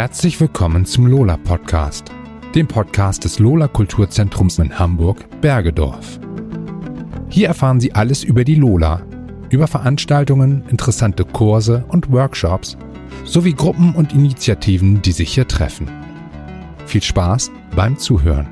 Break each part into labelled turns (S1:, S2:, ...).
S1: Herzlich willkommen zum Lola Podcast, dem Podcast des Lola Kulturzentrums in Hamburg, Bergedorf. Hier erfahren Sie alles über die Lola, über Veranstaltungen, interessante Kurse und Workshops sowie Gruppen und Initiativen, die sich hier treffen. Viel Spaß beim Zuhören.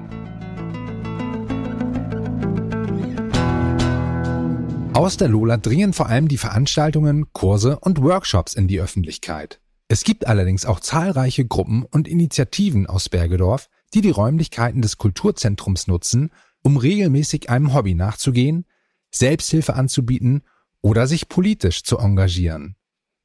S1: Aus der Lola dringen vor allem die Veranstaltungen, Kurse und Workshops in die Öffentlichkeit. Es gibt allerdings auch zahlreiche Gruppen und Initiativen aus Bergedorf, die die Räumlichkeiten des Kulturzentrums nutzen, um regelmäßig einem Hobby nachzugehen, Selbsthilfe anzubieten oder sich politisch zu engagieren.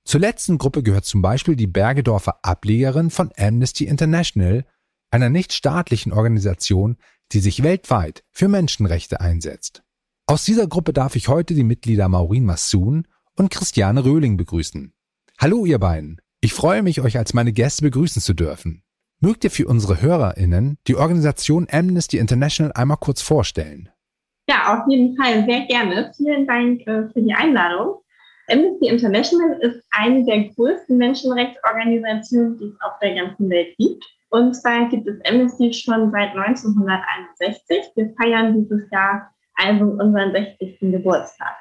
S1: Zur letzten Gruppe gehört zum Beispiel die Bergedorfer Ablegerin von Amnesty International, einer nichtstaatlichen Organisation, die sich weltweit für Menschenrechte einsetzt. Aus dieser Gruppe darf ich heute die Mitglieder Maureen Massoon und Christiane Röhling begrüßen. Hallo ihr beiden. Ich freue mich, euch als meine Gäste begrüßen zu dürfen. Mögt ihr für unsere HörerInnen die Organisation Amnesty International einmal kurz vorstellen?
S2: Ja, auf jeden Fall, sehr gerne. Vielen Dank äh, für die Einladung. Amnesty International ist eine der größten Menschenrechtsorganisationen, die es auf der ganzen Welt gibt. Und zwar gibt es Amnesty schon seit 1961. Wir feiern dieses Jahr also unseren 60. Geburtstag.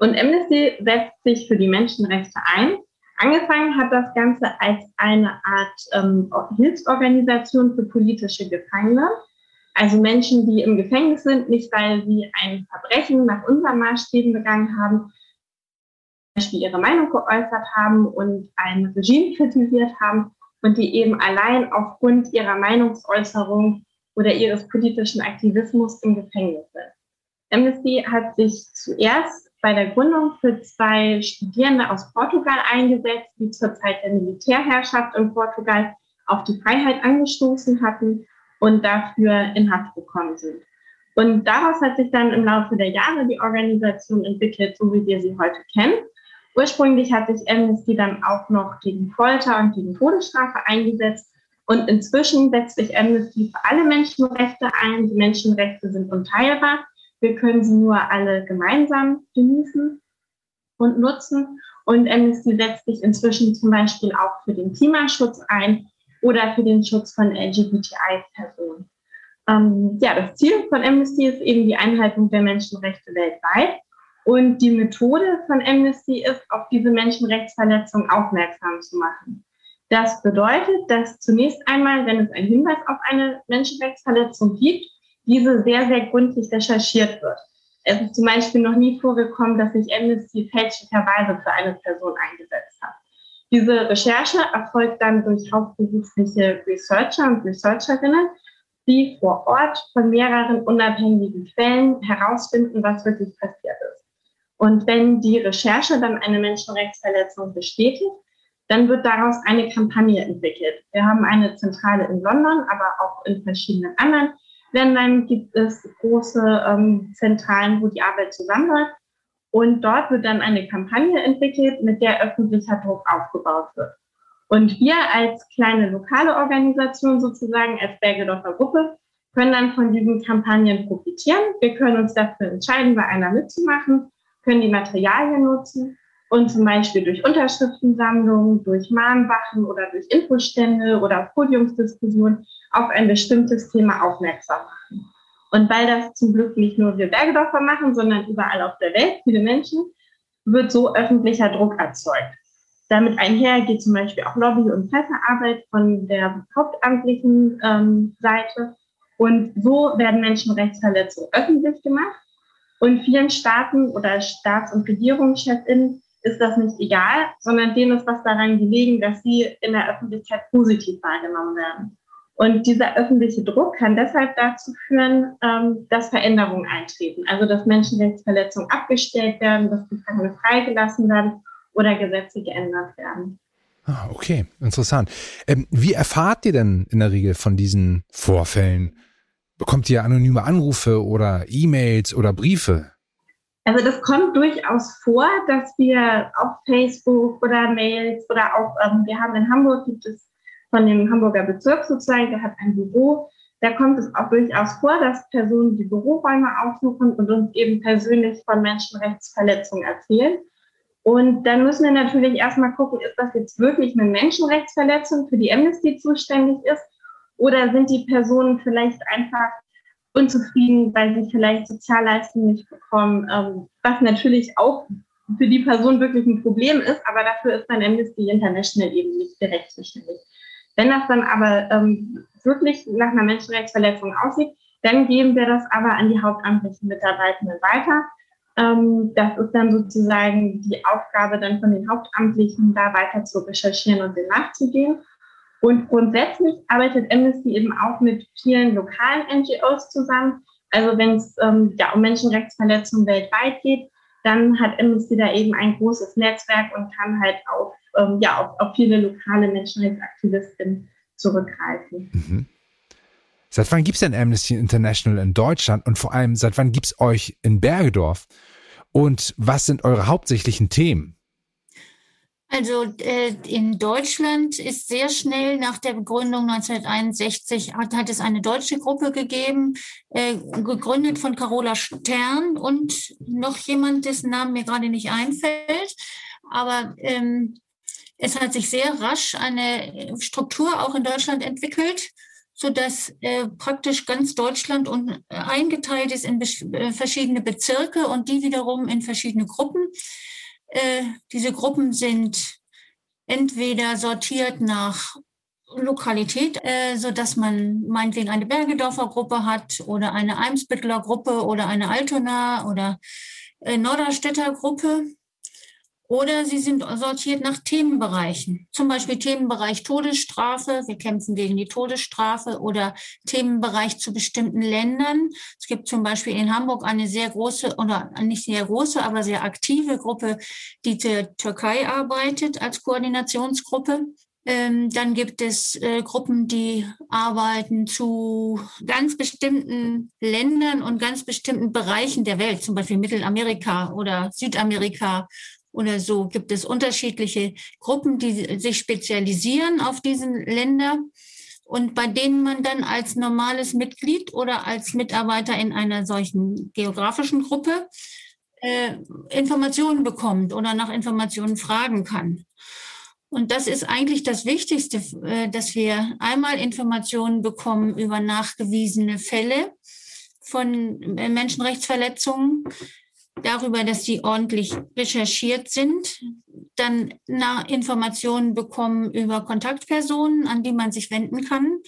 S2: Und Amnesty setzt sich für die Menschenrechte ein Angefangen hat das Ganze als eine Art ähm, Hilfsorganisation für politische Gefangene. Also Menschen, die im Gefängnis sind, nicht weil sie ein Verbrechen nach unseren Maßstäben begangen haben, zum Beispiel ihre Meinung geäußert haben und ein Regime kritisiert haben und die eben allein aufgrund ihrer Meinungsäußerung oder ihres politischen Aktivismus im Gefängnis sind. Amnesty hat sich zuerst bei der Gründung für zwei Studierende aus Portugal eingesetzt, die zur Zeit der Militärherrschaft in Portugal auf die Freiheit angestoßen hatten und dafür in Haft gekommen sind. Und daraus hat sich dann im Laufe der Jahre die Organisation entwickelt, so wie wir sie heute kennen. Ursprünglich hat sich Amnesty dann auch noch gegen Folter und gegen Todesstrafe eingesetzt. Und inzwischen setzt sich Amnesty für alle Menschenrechte ein. Die Menschenrechte sind unteilbar wir können sie nur alle gemeinsam genießen und nutzen. Und Amnesty setzt sich inzwischen zum Beispiel auch für den Klimaschutz ein oder für den Schutz von LGBTI-Personen. Ähm, ja, das Ziel von Amnesty ist eben die Einhaltung der Menschenrechte weltweit. Und die Methode von Amnesty ist, auf diese Menschenrechtsverletzung aufmerksam zu machen. Das bedeutet, dass zunächst einmal, wenn es einen Hinweis auf eine Menschenrechtsverletzung gibt, diese sehr, sehr gründlich recherchiert wird. Es ist zum Beispiel noch nie vorgekommen, dass sich Amnesty fälschlicherweise für eine Person eingesetzt hat. Diese Recherche erfolgt dann durch hauptberufliche Researcher und Researcherinnen, die vor Ort von mehreren unabhängigen Quellen herausfinden, was wirklich passiert ist. Und wenn die Recherche dann eine Menschenrechtsverletzung bestätigt, dann wird daraus eine Kampagne entwickelt. Wir haben eine Zentrale in London, aber auch in verschiedenen anderen Ländern gibt es große ähm, Zentralen, wo die Arbeit zusammenläuft. Und dort wird dann eine Kampagne entwickelt, mit der öffentlicher Druck aufgebaut wird. Und wir als kleine lokale Organisation sozusagen, als Bergedorfer Gruppe, können dann von diesen Kampagnen profitieren. Wir können uns dafür entscheiden, bei einer mitzumachen, können die Materialien nutzen und zum Beispiel durch Unterschriftensammlungen, durch Mahnwachen oder durch Infostände oder Podiumsdiskussionen auf ein bestimmtes Thema aufmerksam machen. Und weil das zum Glück nicht nur wir Bergedorfer machen, sondern überall auf der Welt, viele Menschen, wird so öffentlicher Druck erzeugt. Damit einher geht zum Beispiel auch Lobby- und Pressearbeit von der hauptamtlichen ähm, Seite. Und so werden Menschenrechtsverletzungen öffentlich gemacht. Und vielen Staaten oder Staats- und Regierungschefinnen ist das nicht egal, sondern denen ist was daran gelegen, dass sie in der Öffentlichkeit positiv wahrgenommen werden. Und dieser öffentliche Druck kann deshalb dazu führen, ähm, dass Veränderungen eintreten, also dass Menschenrechtsverletzungen abgestellt werden, dass Gefangene freigelassen werden oder Gesetze geändert werden.
S1: Ah, okay, interessant. Ähm, wie erfahrt ihr denn in der Regel von diesen Vorfällen? Bekommt ihr anonyme Anrufe oder E-Mails oder Briefe?
S2: Also das kommt durchaus vor, dass wir auf Facebook oder Mails oder auch, ähm, wir haben in Hamburg gibt es von dem Hamburger Bezirk sozusagen, der hat ein Büro. Da kommt es auch durchaus vor, dass Personen die Büroräume aufsuchen und uns eben persönlich von Menschenrechtsverletzungen erzählen. Und dann müssen wir natürlich erstmal gucken, ist das jetzt wirklich eine Menschenrechtsverletzung, für die Amnesty zuständig ist? Oder sind die Personen vielleicht einfach unzufrieden, weil sie vielleicht Sozialleistungen nicht bekommen, ähm, was natürlich auch für die Person wirklich ein Problem ist, aber dafür ist dann Amnesty International eben nicht direkt zuständig. Wenn das dann aber ähm, wirklich nach einer Menschenrechtsverletzung aussieht, dann geben wir das aber an die hauptamtlichen Mitarbeitenden weiter. Ähm, das ist dann sozusagen die Aufgabe dann von den Hauptamtlichen, da weiter zu recherchieren und dem nachzugehen. Und grundsätzlich arbeitet Amnesty eben auch mit vielen lokalen NGOs zusammen. Also wenn es ähm, ja, um Menschenrechtsverletzungen weltweit geht, dann hat Amnesty da eben ein großes Netzwerk und kann halt auf, ähm, ja, auf, auf viele lokale Menschenrechtsaktivistinnen zurückgreifen. Mhm.
S1: Seit wann gibt es denn Amnesty International in Deutschland und vor allem seit wann gibt es euch in Bergedorf? Und was sind eure hauptsächlichen Themen?
S3: Also äh, in Deutschland ist sehr schnell nach der Begründung 1961 hat, hat es eine deutsche Gruppe gegeben, äh, gegründet von Carola Stern und noch jemand, dessen Namen mir gerade nicht einfällt. Aber ähm, es hat sich sehr rasch eine Struktur auch in Deutschland entwickelt, so dass äh, praktisch ganz Deutschland und, eingeteilt ist in äh, verschiedene Bezirke und die wiederum in verschiedene Gruppen. Äh, diese Gruppen sind entweder sortiert nach Lokalität, äh, so dass man meinetwegen eine Bergedorfer Gruppe hat oder eine Eimsbüttler Gruppe oder eine Altona oder äh, Norderstädter Gruppe. Oder sie sind sortiert nach Themenbereichen. Zum Beispiel Themenbereich Todesstrafe. Wir kämpfen gegen die Todesstrafe oder Themenbereich zu bestimmten Ländern. Es gibt zum Beispiel in Hamburg eine sehr große oder nicht sehr große, aber sehr aktive Gruppe, die zur Türkei arbeitet als Koordinationsgruppe. Ähm, dann gibt es äh, Gruppen, die arbeiten zu ganz bestimmten Ländern und ganz bestimmten Bereichen der Welt, zum Beispiel Mittelamerika oder Südamerika oder so gibt es unterschiedliche Gruppen, die sich spezialisieren auf diesen Länder und bei denen man dann als normales Mitglied oder als Mitarbeiter in einer solchen geografischen Gruppe äh, Informationen bekommt oder nach Informationen fragen kann. Und das ist eigentlich das Wichtigste, äh, dass wir einmal Informationen bekommen über nachgewiesene Fälle von äh, Menschenrechtsverletzungen, darüber, dass sie ordentlich recherchiert sind, dann Informationen bekommen über Kontaktpersonen, an die man sich wenden kann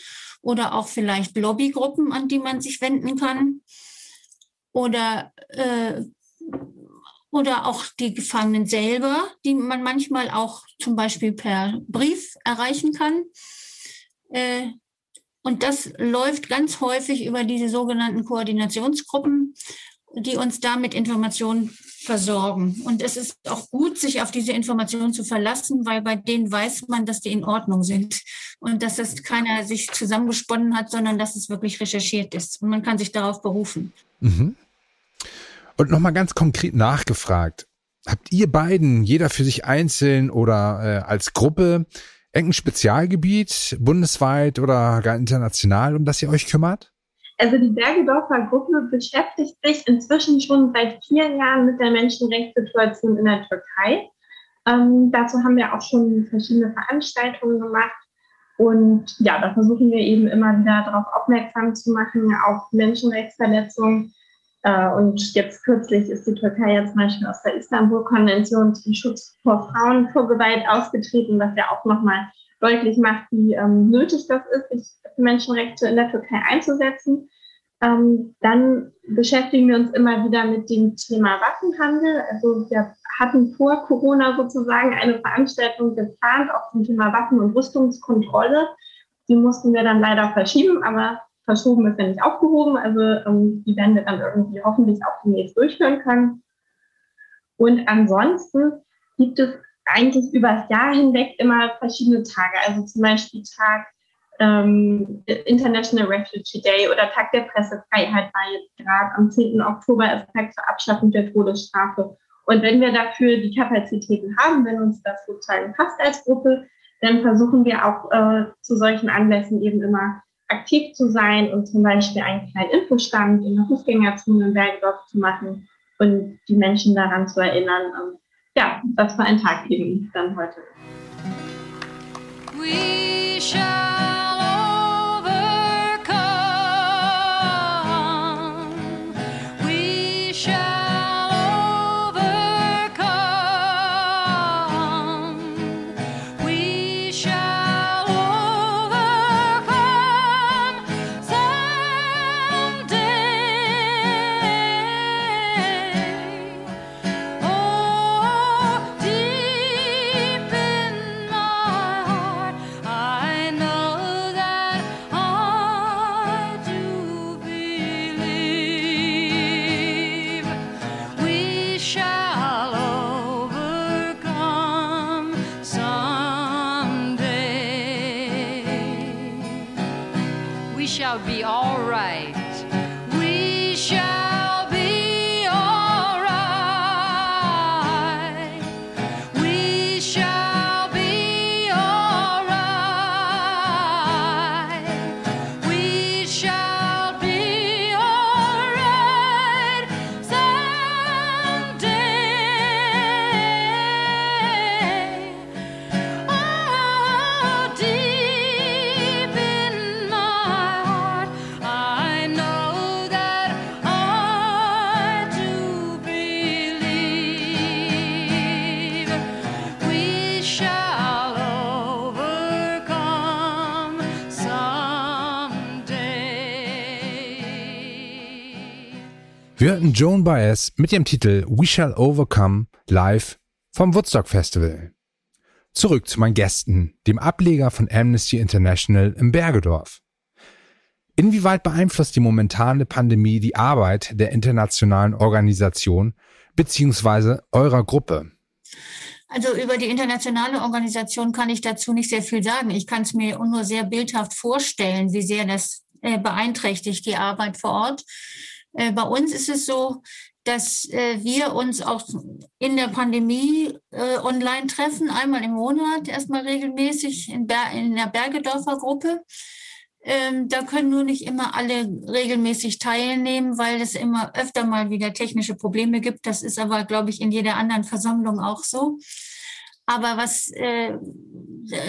S3: oder auch vielleicht Lobbygruppen, an die man sich wenden kann oder äh, oder auch die Gefangenen selber, die man manchmal auch zum Beispiel per Brief erreichen kann. Äh, und das läuft ganz häufig über diese sogenannten Koordinationsgruppen die uns da mit Informationen versorgen. Und es ist auch gut, sich auf diese Informationen zu verlassen, weil bei denen weiß man, dass die in Ordnung sind und dass das keiner sich zusammengesponnen hat, sondern dass es wirklich recherchiert ist. Und man kann sich darauf berufen. Mhm.
S1: Und nochmal ganz konkret nachgefragt. Habt ihr beiden, jeder für sich einzeln oder äh, als Gruppe, irgendein Spezialgebiet, bundesweit oder gar international, um das ihr euch kümmert?
S2: Also die Bergedorfer Gruppe beschäftigt sich inzwischen schon seit vier Jahren mit der Menschenrechtssituation in der Türkei. Ähm, dazu haben wir auch schon verschiedene Veranstaltungen gemacht. Und ja, da versuchen wir eben immer wieder darauf aufmerksam zu machen, auf Menschenrechtsverletzungen. Äh, und jetzt kürzlich ist die Türkei ja zum Beispiel aus der Istanbul-Konvention zum Schutz vor Frauen vor Gewalt ausgetreten, was ja auch nochmal deutlich macht, wie ähm, nötig das ist, sich für Menschenrechte in der Türkei einzusetzen. Ähm, dann beschäftigen wir uns immer wieder mit dem Thema Waffenhandel. Also wir hatten vor Corona sozusagen eine Veranstaltung geplant auch zum Thema Waffen- und Rüstungskontrolle. Die mussten wir dann leider verschieben, aber verschoben ist ja nicht aufgehoben. Also ähm, die werden wir dann irgendwie hoffentlich auch demnächst durchführen können. Und ansonsten gibt es eigentlich über das Jahr hinweg immer verschiedene Tage. Also zum Beispiel Tag ähm, International Refugee Day oder Tag der Pressefreiheit war jetzt gerade am 10. Oktober ist Tag zur Abschaffung der Todesstrafe. Und wenn wir dafür die Kapazitäten haben, wenn uns das sozusagen passt als Gruppe, dann versuchen wir auch äh, zu solchen Anlässen eben immer aktiv zu sein und zum Beispiel einen kleinen Infostand in der Fußgängerzone in Bergdorf zu machen und die Menschen daran zu erinnern, ähm, ja, was für ein Tag eben dann heute
S1: Wir hörten Joan Baez mit dem Titel We Shall Overcome live vom Woodstock Festival. Zurück zu meinen Gästen, dem Ableger von Amnesty International im Bergedorf. Inwieweit beeinflusst die momentane Pandemie die Arbeit der internationalen Organisation beziehungsweise eurer Gruppe?
S3: Also über die internationale Organisation kann ich dazu nicht sehr viel sagen. Ich kann es mir nur sehr bildhaft vorstellen, wie sehr das äh, beeinträchtigt die Arbeit vor Ort. Äh, bei uns ist es so, dass äh, wir uns auch in der Pandemie äh, online treffen, einmal im Monat, erstmal regelmäßig in, Ber in der Bergedorfer Gruppe. Ähm, da können nur nicht immer alle regelmäßig teilnehmen, weil es immer öfter mal wieder technische Probleme gibt. Das ist aber, glaube ich, in jeder anderen Versammlung auch so. Aber was äh,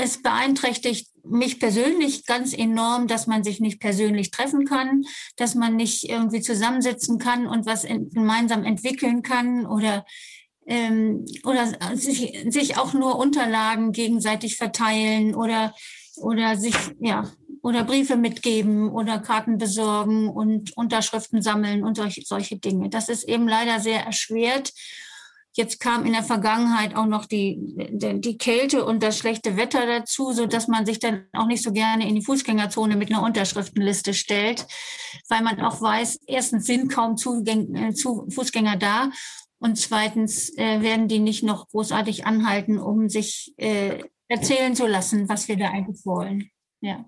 S3: es beeinträchtigt mich persönlich ganz enorm, dass man sich nicht persönlich treffen kann, dass man nicht irgendwie zusammensitzen kann und was in, gemeinsam entwickeln kann oder ähm, oder sich, sich auch nur Unterlagen gegenseitig verteilen oder oder sich ja oder Briefe mitgeben oder Karten besorgen und Unterschriften sammeln und solche, solche Dinge. Das ist eben leider sehr erschwert. Jetzt kam in der Vergangenheit auch noch die, die, Kälte und das schlechte Wetter dazu, so dass man sich dann auch nicht so gerne in die Fußgängerzone mit einer Unterschriftenliste stellt, weil man auch weiß, erstens sind kaum Zugäng äh, zu Fußgänger da und zweitens äh, werden die nicht noch großartig anhalten, um sich äh, erzählen zu lassen, was wir da eigentlich wollen. Ja.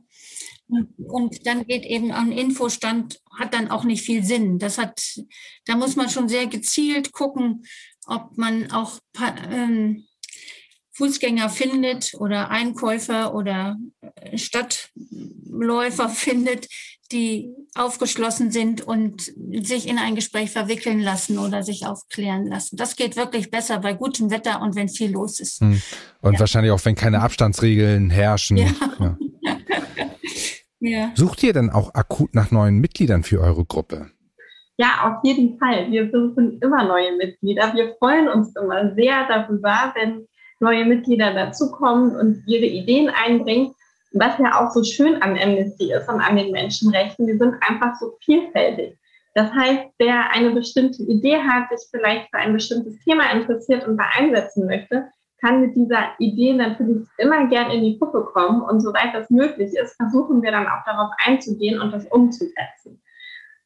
S3: Und dann geht eben ein Infostand, hat dann auch nicht viel Sinn. Das hat, da muss man schon sehr gezielt gucken, ob man auch ähm, Fußgänger findet oder Einkäufer oder äh, Stadtläufer findet, die aufgeschlossen sind und sich in ein Gespräch verwickeln lassen oder sich aufklären lassen. Das geht wirklich besser bei gutem Wetter und wenn viel los ist.
S1: Hm. Und ja. wahrscheinlich auch, wenn keine Abstandsregeln herrschen. Ja. Ja. ja. Sucht ihr denn auch akut nach neuen Mitgliedern für eure Gruppe?
S2: Ja, auf jeden Fall. Wir suchen immer neue Mitglieder. Wir freuen uns immer sehr darüber, wenn neue Mitglieder dazukommen und ihre Ideen einbringen. Was ja auch so schön an Amnesty ist und an den Menschenrechten, wir sind einfach so vielfältig. Das heißt, wer eine bestimmte Idee hat, sich vielleicht für ein bestimmtes Thema interessiert und da einsetzen möchte, kann mit dieser Idee natürlich immer gern in die Gruppe kommen. Und soweit das möglich ist, versuchen wir dann auch darauf einzugehen und das umzusetzen.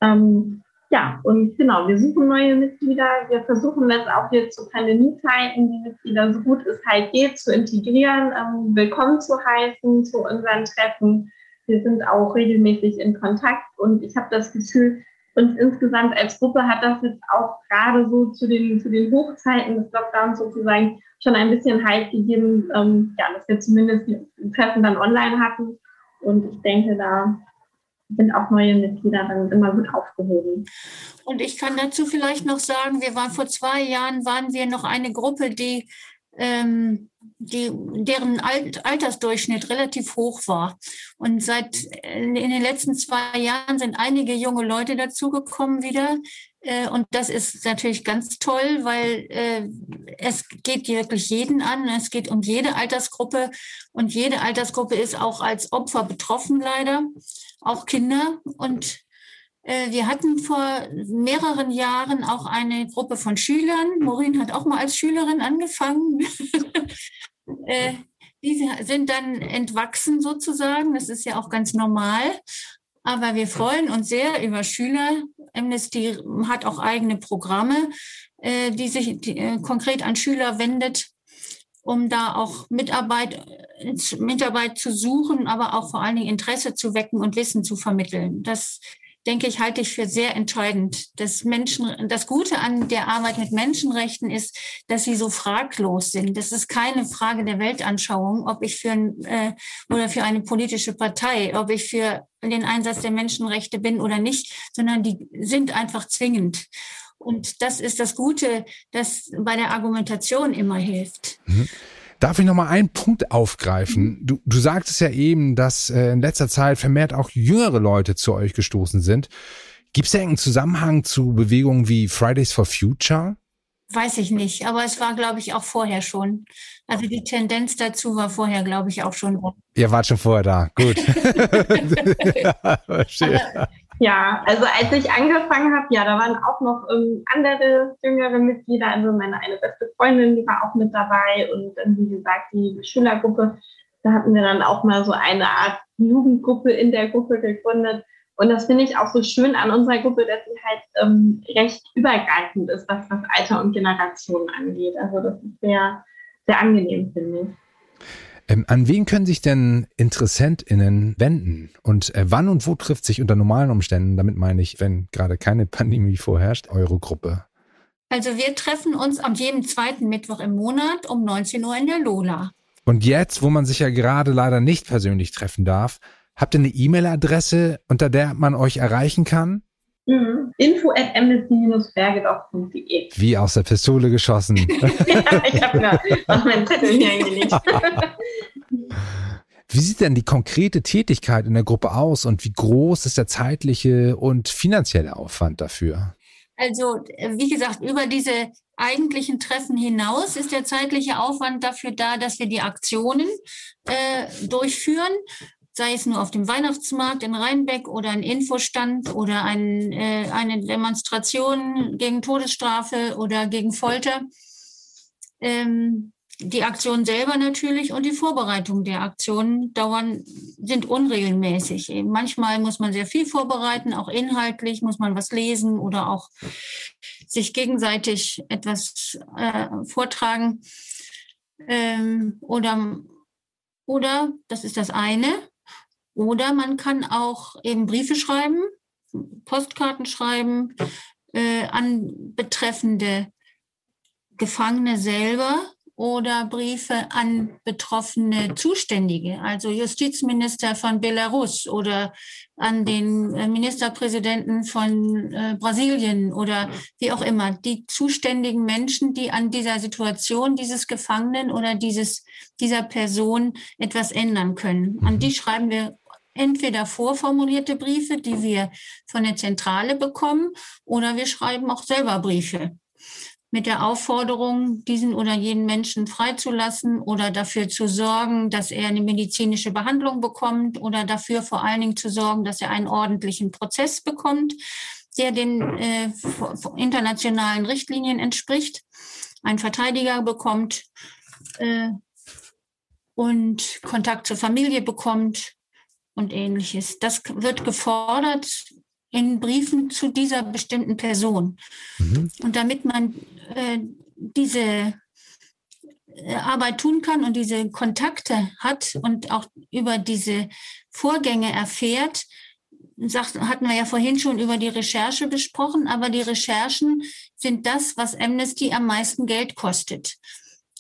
S2: Ähm, ja, und genau, wir suchen neue Mitglieder. Wir versuchen das auch jetzt zu Pandemiezeiten, die Mitglieder so gut es halt geht, zu integrieren, ähm, willkommen zu heißen zu unseren Treffen. Wir sind auch regelmäßig in Kontakt und ich habe das Gefühl, uns insgesamt als Gruppe hat das jetzt auch gerade so zu den, zu den Hochzeiten des Lockdowns sozusagen schon ein bisschen Halt gegeben, ähm, ja, dass wir zumindest die Treffen dann online hatten. Und ich denke, da sind auch neue Mitglieder dann immer gut aufgehoben.
S3: Und ich kann dazu vielleicht noch sagen, wir waren vor zwei Jahren, waren wir noch eine Gruppe, die ähm, die, deren Alt, Altersdurchschnitt relativ hoch war. Und seit in den letzten zwei Jahren sind einige junge Leute dazugekommen wieder. Äh, und das ist natürlich ganz toll, weil äh, es geht wirklich jeden an. Es geht um jede Altersgruppe. Und jede Altersgruppe ist auch als Opfer betroffen, leider. Auch Kinder. Und äh, wir hatten vor mehreren Jahren auch eine Gruppe von Schülern. Maureen hat auch mal als Schülerin angefangen. Äh, die sind dann entwachsen sozusagen. Das ist ja auch ganz normal. Aber wir freuen uns sehr über Schüler. Amnesty hat auch eigene Programme, äh, die sich konkret an Schüler wendet, um da auch Mitarbeit, Mitarbeit zu suchen, aber auch vor allen Dingen Interesse zu wecken und Wissen zu vermitteln. Das denke ich, halte ich für sehr entscheidend. Das, Menschen, das Gute an der Arbeit mit Menschenrechten ist, dass sie so fraglos sind. Das ist keine Frage der Weltanschauung, ob ich für ein, äh, oder für eine politische Partei, ob ich für den Einsatz der Menschenrechte bin oder nicht, sondern die sind einfach zwingend. Und das ist das Gute, das bei der Argumentation immer hilft.
S1: Mhm. Darf ich noch mal einen Punkt aufgreifen? Du, du sagtest ja eben, dass äh, in letzter Zeit vermehrt auch jüngere Leute zu euch gestoßen sind. Gibt es da einen Zusammenhang zu Bewegungen wie Fridays for Future?
S3: Weiß ich nicht, aber es war, glaube ich, auch vorher schon. Also die Tendenz dazu war vorher, glaube ich, auch schon.
S1: Ihr wart schon vorher da, gut.
S2: ja, verstehe. Ja, also als ich angefangen habe, ja, da waren auch noch ähm, andere jüngere Mitglieder. Also meine eine beste Freundin, die war auch mit dabei und ähm, wie gesagt die Schülergruppe. Da hatten wir dann auch mal so eine Art Jugendgruppe in der Gruppe gegründet. Und das finde ich auch so schön an unserer Gruppe, dass sie halt ähm, recht übergreifend ist, was das Alter und Generation angeht. Also das ist sehr, sehr angenehm, finde ich.
S1: Ähm, an wen können sich denn InteressentInnen wenden? Und äh, wann und wo trifft sich unter normalen Umständen, damit meine ich, wenn gerade keine Pandemie vorherrscht, eure Gruppe?
S3: Also wir treffen uns am jedem zweiten Mittwoch im Monat um 19 Uhr in der Lola.
S1: Und jetzt, wo man sich ja gerade leider nicht persönlich treffen darf, habt ihr eine E-Mail-Adresse, unter der man euch erreichen kann?
S2: Mhm. Info at amnesty-bergedorf.de.
S1: Wie aus der Pistole geschossen. ja,
S2: ich habe gerade auf meinen Zettel hier eingelegt.
S1: Wie sieht denn die konkrete Tätigkeit in der Gruppe aus und wie groß ist der zeitliche und finanzielle Aufwand dafür?
S3: Also, wie gesagt, über diese eigentlichen Treffen hinaus ist der zeitliche Aufwand dafür da, dass wir die Aktionen äh, durchführen sei es nur auf dem Weihnachtsmarkt in Rheinbeck oder ein Infostand oder ein, äh, eine Demonstration gegen Todesstrafe oder gegen Folter. Ähm, die Aktion selber natürlich und die Vorbereitung der Aktionen dauern, sind unregelmäßig. Manchmal muss man sehr viel vorbereiten, auch inhaltlich muss man was lesen oder auch sich gegenseitig etwas äh, vortragen. Ähm, oder, oder, das ist das eine, oder man kann auch eben Briefe schreiben, Postkarten schreiben äh, an betreffende Gefangene selber oder Briefe an betroffene Zuständige, also Justizminister von Belarus oder an den äh, Ministerpräsidenten von äh, Brasilien oder wie auch immer, die zuständigen Menschen, die an dieser Situation dieses Gefangenen oder dieses, dieser Person etwas ändern können. An die schreiben wir entweder vorformulierte Briefe, die wir von der Zentrale bekommen, oder wir schreiben auch selber Briefe mit der Aufforderung, diesen oder jenen Menschen freizulassen oder dafür zu sorgen, dass er eine medizinische Behandlung bekommt oder dafür vor allen Dingen zu sorgen, dass er einen ordentlichen Prozess bekommt, der den äh, internationalen Richtlinien entspricht, einen Verteidiger bekommt äh, und Kontakt zur Familie bekommt und ähnliches. Das wird gefordert in Briefen zu dieser bestimmten Person. Mhm. Und damit man äh, diese äh, Arbeit tun kann und diese Kontakte hat und auch über diese Vorgänge erfährt, sagt, hatten wir ja vorhin schon über die Recherche besprochen, aber die Recherchen sind das, was Amnesty am meisten Geld kostet.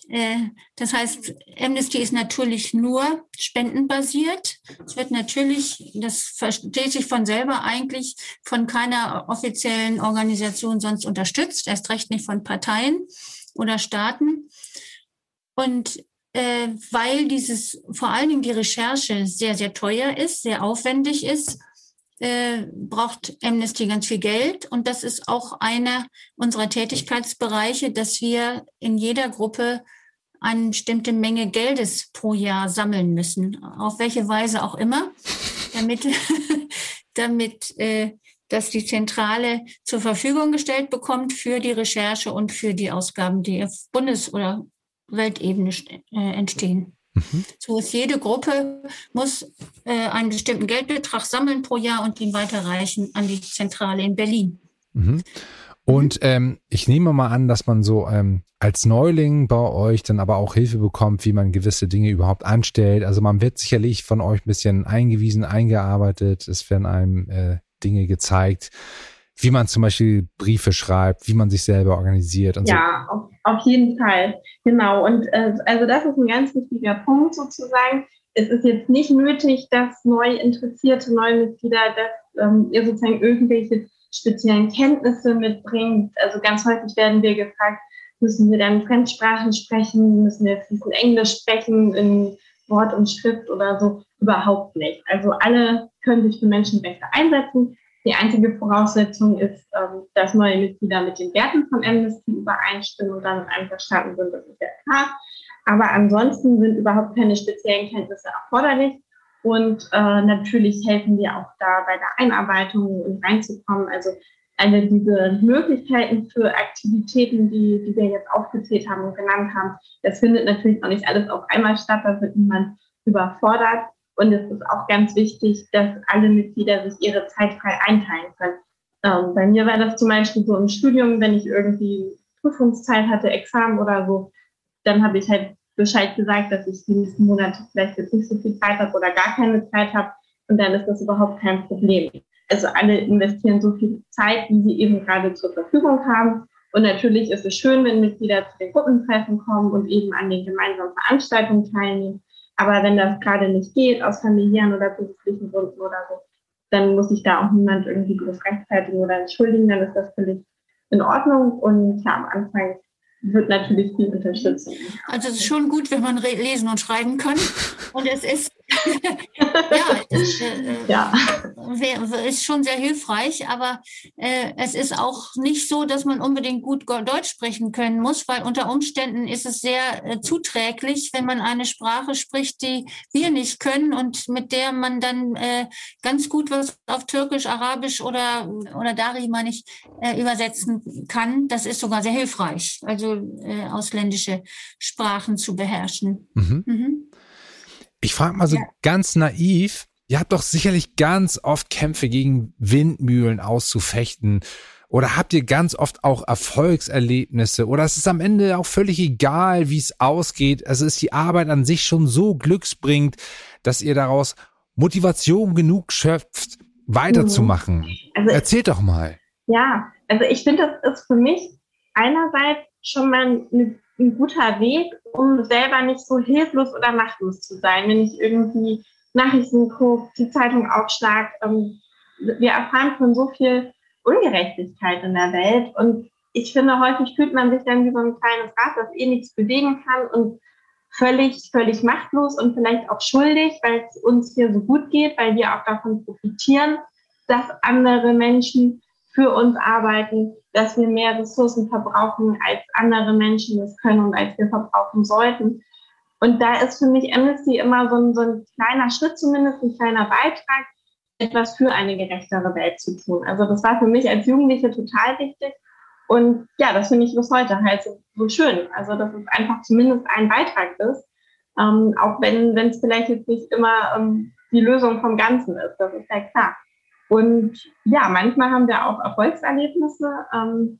S3: Äh, das heißt, Amnesty ist natürlich nur spendenbasiert. Es wird natürlich, das versteht sich von selber eigentlich, von keiner offiziellen Organisation sonst unterstützt, erst recht nicht von Parteien oder Staaten. Und äh, weil dieses, vor allen Dingen die Recherche sehr, sehr teuer ist, sehr aufwendig ist, äh, braucht Amnesty ganz viel Geld. Und das ist auch einer unserer Tätigkeitsbereiche, dass wir in jeder Gruppe eine bestimmte Menge Geldes pro Jahr sammeln müssen, auf welche Weise auch immer, damit, damit äh, dass die Zentrale zur Verfügung gestellt bekommt für die Recherche und für die Ausgaben, die auf Bundes- oder Weltebene äh, entstehen. Mhm. So ist jede Gruppe muss äh, einen bestimmten Geldbetrag sammeln pro Jahr und ihn weiterreichen an die Zentrale in Berlin.
S1: Mhm. Und ähm, ich nehme mal an, dass man so ähm, als Neuling bei euch dann aber auch Hilfe bekommt, wie man gewisse Dinge überhaupt anstellt. Also man wird sicherlich von euch ein bisschen eingewiesen, eingearbeitet. Es werden einem äh, Dinge gezeigt, wie man zum Beispiel Briefe schreibt, wie man sich selber organisiert und
S2: ja, so. auf, auf jeden Fall. Genau. Und äh, also das ist ein ganz wichtiger Punkt sozusagen. Es ist jetzt nicht nötig, dass neu interessierte neue Mitglieder, dass ähm, ihr sozusagen irgendwelche speziellen Kenntnisse mitbringt. Also ganz häufig werden wir gefragt, müssen wir dann Fremdsprachen sprechen, müssen wir fließend Englisch sprechen in Wort und Schrift oder so. Überhaupt nicht. Also alle können sich für Menschenrechte einsetzen. Die einzige Voraussetzung ist, ähm, dass neue Mitglieder mit den Werten von Amnesty übereinstimmen und damit einverstanden sind. Das ist ja klar. Aber ansonsten sind überhaupt keine speziellen Kenntnisse erforderlich. Und äh, natürlich helfen wir auch da bei der Einarbeitung und reinzukommen. Also alle diese Möglichkeiten für Aktivitäten, die, die wir jetzt aufgezählt haben und genannt haben, das findet natürlich auch nicht alles auf einmal statt, da wird niemand überfordert. Und es ist auch ganz wichtig, dass alle Mitglieder sich ihre Zeit frei einteilen können. Ähm, bei mir war das zum Beispiel so im Studium, wenn ich irgendwie Prüfungszeit hatte, Examen oder so, dann habe ich halt Bescheid gesagt, dass ich die nächsten Monate vielleicht jetzt nicht so viel Zeit habe oder gar keine Zeit habe. Und dann ist das überhaupt kein Problem. Also alle investieren so viel Zeit, wie sie eben gerade zur Verfügung haben. Und natürlich ist es schön, wenn Mitglieder zu den Gruppentreffen kommen und eben an den gemeinsamen Veranstaltungen teilnehmen. Aber wenn das gerade nicht geht, aus familiären oder beruflichen Gründen oder so, dann muss sich da auch niemand irgendwie groß rechtfertigen oder entschuldigen. Dann ist das völlig in Ordnung. Und ja, am Anfang wird natürlich viel unterstützt.
S3: Also es ist schon gut, wenn man lesen und schreiben kann. Und es ist ja, das, äh, ja. ist schon sehr hilfreich, aber äh, es ist auch nicht so, dass man unbedingt gut Deutsch sprechen können muss, weil unter Umständen ist es sehr äh, zuträglich, wenn man eine Sprache spricht, die wir nicht können und mit der man dann äh, ganz gut was auf Türkisch, Arabisch oder, oder Dari, meine ich, äh, übersetzen kann. Das ist sogar sehr hilfreich, also äh, ausländische Sprachen zu beherrschen. Mhm. Mhm.
S1: Ich frage mal so ja. ganz naiv, ihr habt doch sicherlich ganz oft Kämpfe gegen Windmühlen auszufechten. Oder habt ihr ganz oft auch Erfolgserlebnisse? Oder es ist am Ende auch völlig egal, wie es ausgeht. Also ist die Arbeit an sich schon so glücksbringend, dass ihr daraus Motivation genug schöpft, weiterzumachen. Mhm. Also, Erzählt doch mal.
S2: Ja, also ich finde, das ist für mich einerseits schon mal eine ein guter Weg, um selber nicht so hilflos oder machtlos zu sein, wenn ich irgendwie Nachrichten gucke, die Zeitung aufschlag. Ähm, wir erfahren von so viel Ungerechtigkeit in der Welt und ich finde, häufig fühlt man sich dann wie so ein kleines Rad, das eh nichts bewegen kann und völlig, völlig machtlos und vielleicht auch schuldig, weil es uns hier so gut geht, weil wir auch davon profitieren, dass andere Menschen für uns arbeiten, dass wir mehr Ressourcen verbrauchen, als andere Menschen es können und als wir verbrauchen sollten. Und da ist für mich Amnesty immer so ein, so ein kleiner Schritt, zumindest ein kleiner Beitrag, etwas für eine gerechtere Welt zu tun. Also das war für mich als Jugendliche total wichtig. Und ja, das finde ich bis heute halt so, so schön. Also dass es einfach zumindest ein Beitrag ist, ähm, auch wenn es vielleicht jetzt nicht immer ähm, die Lösung vom Ganzen ist. Das ist ja klar. Und ja, manchmal haben wir auch Erfolgserlebnisse, ähm,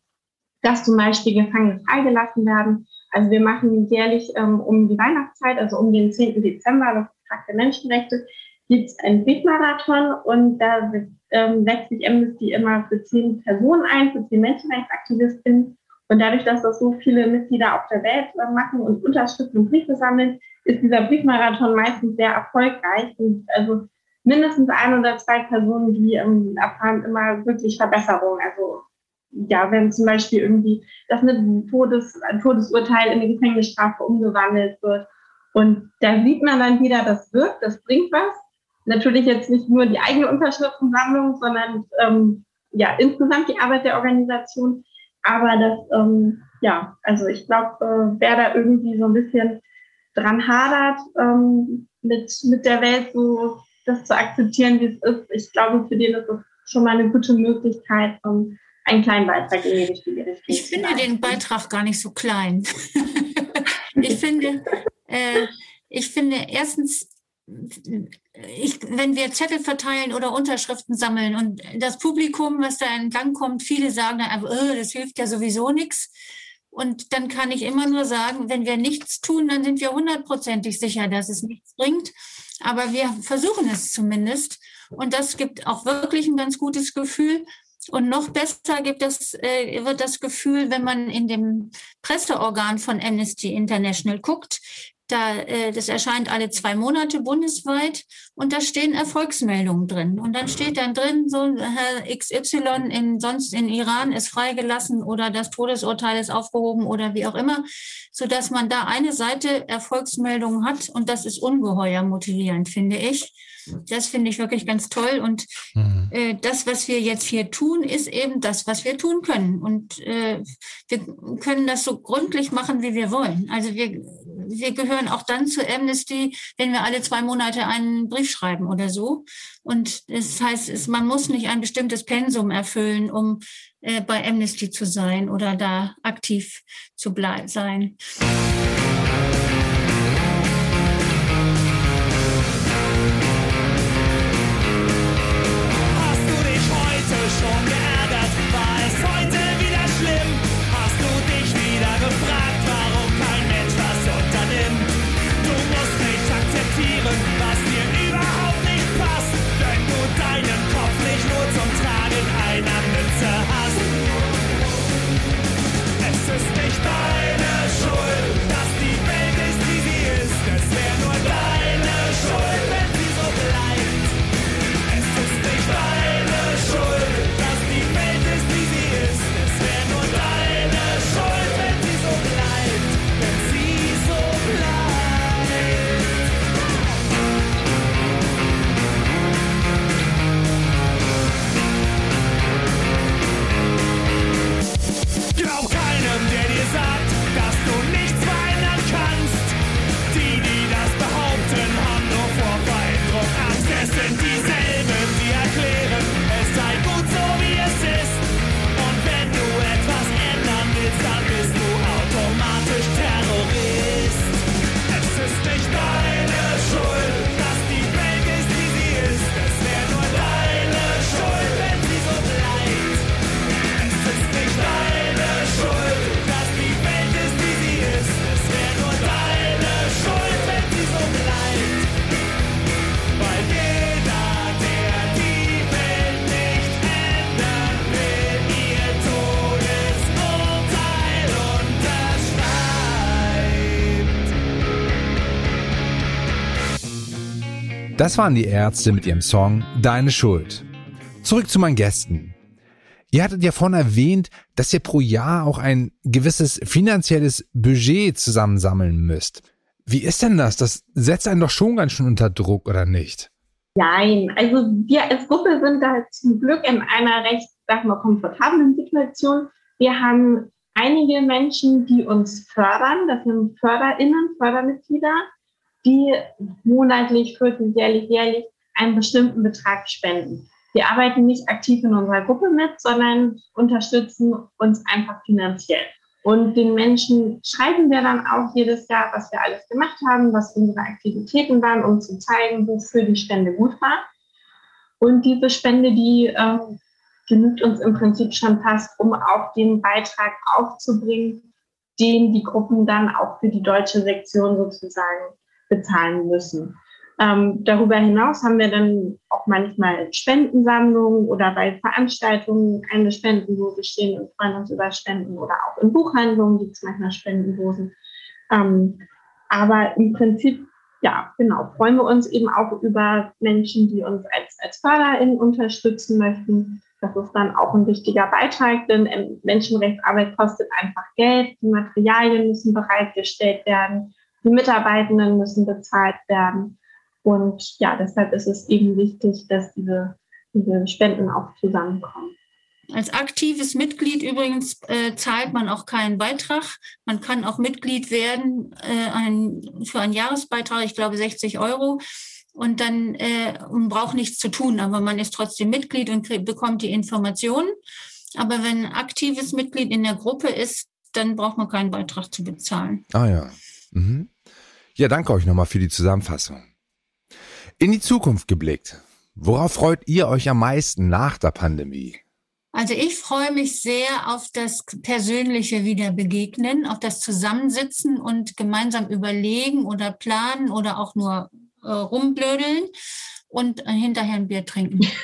S2: dass zum Beispiel Gefangene freigelassen werden. Also wir machen jährlich ähm, um die Weihnachtszeit, also um den 10. Dezember, das Tag der Menschenrechte, gibt es einen Briefmarathon und da ähm, setzt sich Amnesty immer für zehn Personen ein, für zehn Menschenrechtsaktivistinnen. Und dadurch, dass das so viele Mitglieder auf der Welt äh, machen und Unterschriften und Briefe sammeln, ist dieser Briefmarathon meistens sehr erfolgreich. Und also mindestens ein oder zwei Personen, die ähm, erfahren immer wirklich Verbesserungen. Also ja, wenn zum Beispiel irgendwie das mit Todes, ein Todesurteil in eine Gefängnisstrafe umgewandelt wird. Und da sieht man dann wieder, das wirkt, das bringt was. Natürlich jetzt nicht nur die eigene Unterschriftensammlung, sondern ähm, ja insgesamt die Arbeit der Organisation. Aber das, ähm, ja, also ich glaube, äh, wer da irgendwie so ein bisschen dran hadert, ähm, mit, mit der Welt so das zu akzeptieren, wie es ist, ich glaube, für den ist es schon mal eine gute Möglichkeit, um einen kleinen Beitrag in die richtige Richtung
S3: Ich finde den Beitrag gar nicht so klein. ich finde, äh, ich finde erstens, ich, wenn wir Zettel verteilen oder Unterschriften sammeln und das Publikum, was da in Gang kommt, viele sagen dann einfach, oh, das hilft ja sowieso nichts. Und dann kann ich immer nur sagen, wenn wir nichts tun, dann sind wir hundertprozentig sicher, dass es nichts bringt. Aber wir versuchen es zumindest. Und das gibt auch wirklich ein ganz gutes Gefühl. Und noch besser gibt das, äh, wird das Gefühl, wenn man in dem Presseorgan von Amnesty International guckt. Da, äh, das erscheint alle zwei Monate bundesweit und da stehen Erfolgsmeldungen drin. Und dann steht dann drin, so Herr XY in sonst in Iran ist freigelassen oder das Todesurteil ist aufgehoben oder wie auch immer, so dass man da eine Seite Erfolgsmeldungen hat und das ist ungeheuer motivierend, finde ich. Das finde ich wirklich ganz toll. Und mhm. äh, das, was wir jetzt hier tun, ist eben das, was wir tun können. Und äh, wir können das so gründlich machen, wie wir wollen. Also wir, wir gehören auch dann zu Amnesty, wenn wir alle zwei Monate einen Brief schreiben oder so. Und das heißt, es, man muss nicht ein bestimmtes Pensum erfüllen, um äh, bei Amnesty zu sein oder da aktiv zu sein.
S1: Das waren die Ärzte mit ihrem Song Deine Schuld. Zurück zu meinen Gästen. Ihr hattet ja vorhin erwähnt, dass ihr pro Jahr auch ein gewisses finanzielles Budget zusammensammeln müsst. Wie ist denn das? Das setzt einen doch schon ganz schön unter Druck, oder nicht?
S2: Nein, also wir als Gruppe sind da zum Glück in einer recht, sag mal, komfortablen Situation. Wir haben einige Menschen, die uns fördern. Das sind FörderInnen, Fördermitglieder die monatlich, vierteljährlich, jährlich einen bestimmten Betrag spenden. Wir arbeiten nicht aktiv in unserer Gruppe mit, sondern unterstützen uns einfach finanziell. Und den Menschen schreiben wir dann auch jedes Jahr, was wir alles gemacht haben, was unsere Aktivitäten waren, um zu zeigen, wofür die Spende gut war. Und diese Spende, die äh, genügt uns im Prinzip schon fast, um auch den Beitrag aufzubringen, den die Gruppen dann auch für die deutsche Sektion sozusagen bezahlen müssen. Ähm, darüber hinaus haben wir dann auch manchmal Spendensammlungen oder bei Veranstaltungen eine Spendendose stehen und freuen uns über Spenden oder auch in Buchhandlungen gibt es manchmal Spendendosen. Ähm, aber im Prinzip, ja, genau, freuen wir uns eben auch über Menschen, die uns als, als FörderInnen unterstützen möchten. Das ist dann auch ein wichtiger Beitrag, denn Menschenrechtsarbeit kostet einfach Geld. Die Materialien müssen bereitgestellt werden. Die Mitarbeitenden müssen bezahlt werden. Und ja, deshalb ist es eben wichtig, dass diese, diese Spenden auch zusammenkommen.
S3: Als aktives Mitglied übrigens äh, zahlt man auch keinen Beitrag. Man kann auch Mitglied werden äh, ein, für einen Jahresbeitrag, ich glaube 60 Euro. Und dann äh, man braucht nichts zu tun, aber man ist trotzdem Mitglied und krieg, bekommt die Informationen. Aber wenn ein aktives Mitglied in der Gruppe ist, dann braucht man keinen Beitrag zu bezahlen.
S1: Ah ja. Mhm. Ja, danke euch nochmal für die Zusammenfassung. In die Zukunft geblickt. Worauf freut ihr euch am meisten nach der Pandemie?
S3: Also ich freue mich sehr auf das persönliche Wiederbegegnen, auf das Zusammensitzen und gemeinsam überlegen oder planen oder auch nur äh, rumblödeln und äh, hinterher ein Bier trinken.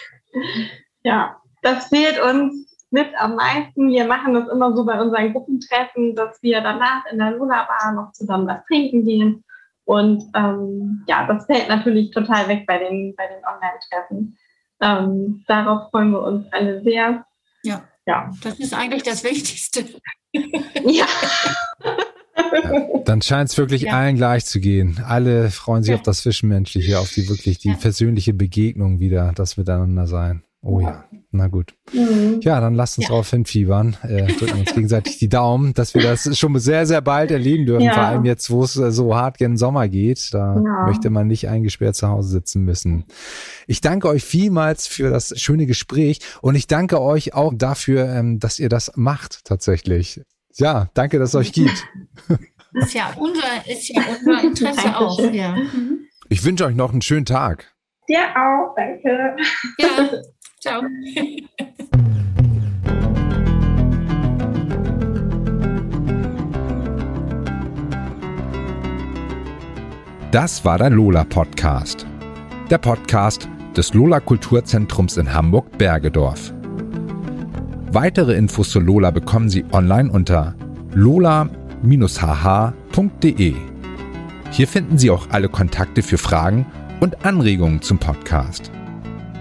S2: Ja, das fehlt uns mit am meisten. Wir machen das immer so bei unseren Gruppentreffen, dass wir danach in der Luna Bar noch zusammen was trinken gehen und ähm, ja, das fällt natürlich total weg bei den, bei den Online-Treffen. Ähm, darauf freuen wir uns alle sehr.
S3: Ja. ja, das ist eigentlich das Wichtigste.
S2: ja.
S1: Ja, dann scheint es wirklich ja. allen gleich zu gehen. Alle freuen sich ja. auf das Zwischenmenschliche, auf die wirklich die persönliche Begegnung wieder, das Miteinander sein. Oh ja, na gut. Mhm. Ja, dann lasst uns ja. darauf hinfiebern. Äh, drücken uns gegenseitig die Daumen, dass wir das schon sehr, sehr bald erleben dürfen. Ja. Vor allem jetzt, wo es äh, so hart gen Sommer geht. Da ja. möchte man nicht eingesperrt zu Hause sitzen müssen. Ich danke euch vielmals für das schöne Gespräch und ich danke euch auch dafür, ähm, dass ihr das macht tatsächlich. Ja, danke, dass es euch gibt.
S3: Ist ja unser, ist ja unser Interesse auch. Ja.
S1: Ich wünsche euch noch einen schönen Tag.
S2: Dir auch, danke.
S3: Ja. Ciao.
S1: Das war der Lola Podcast. Der Podcast des Lola Kulturzentrums in Hamburg Bergedorf. Weitere Infos zu Lola bekommen Sie online unter lola-hh.de. Hier finden Sie auch alle Kontakte für Fragen und Anregungen zum Podcast.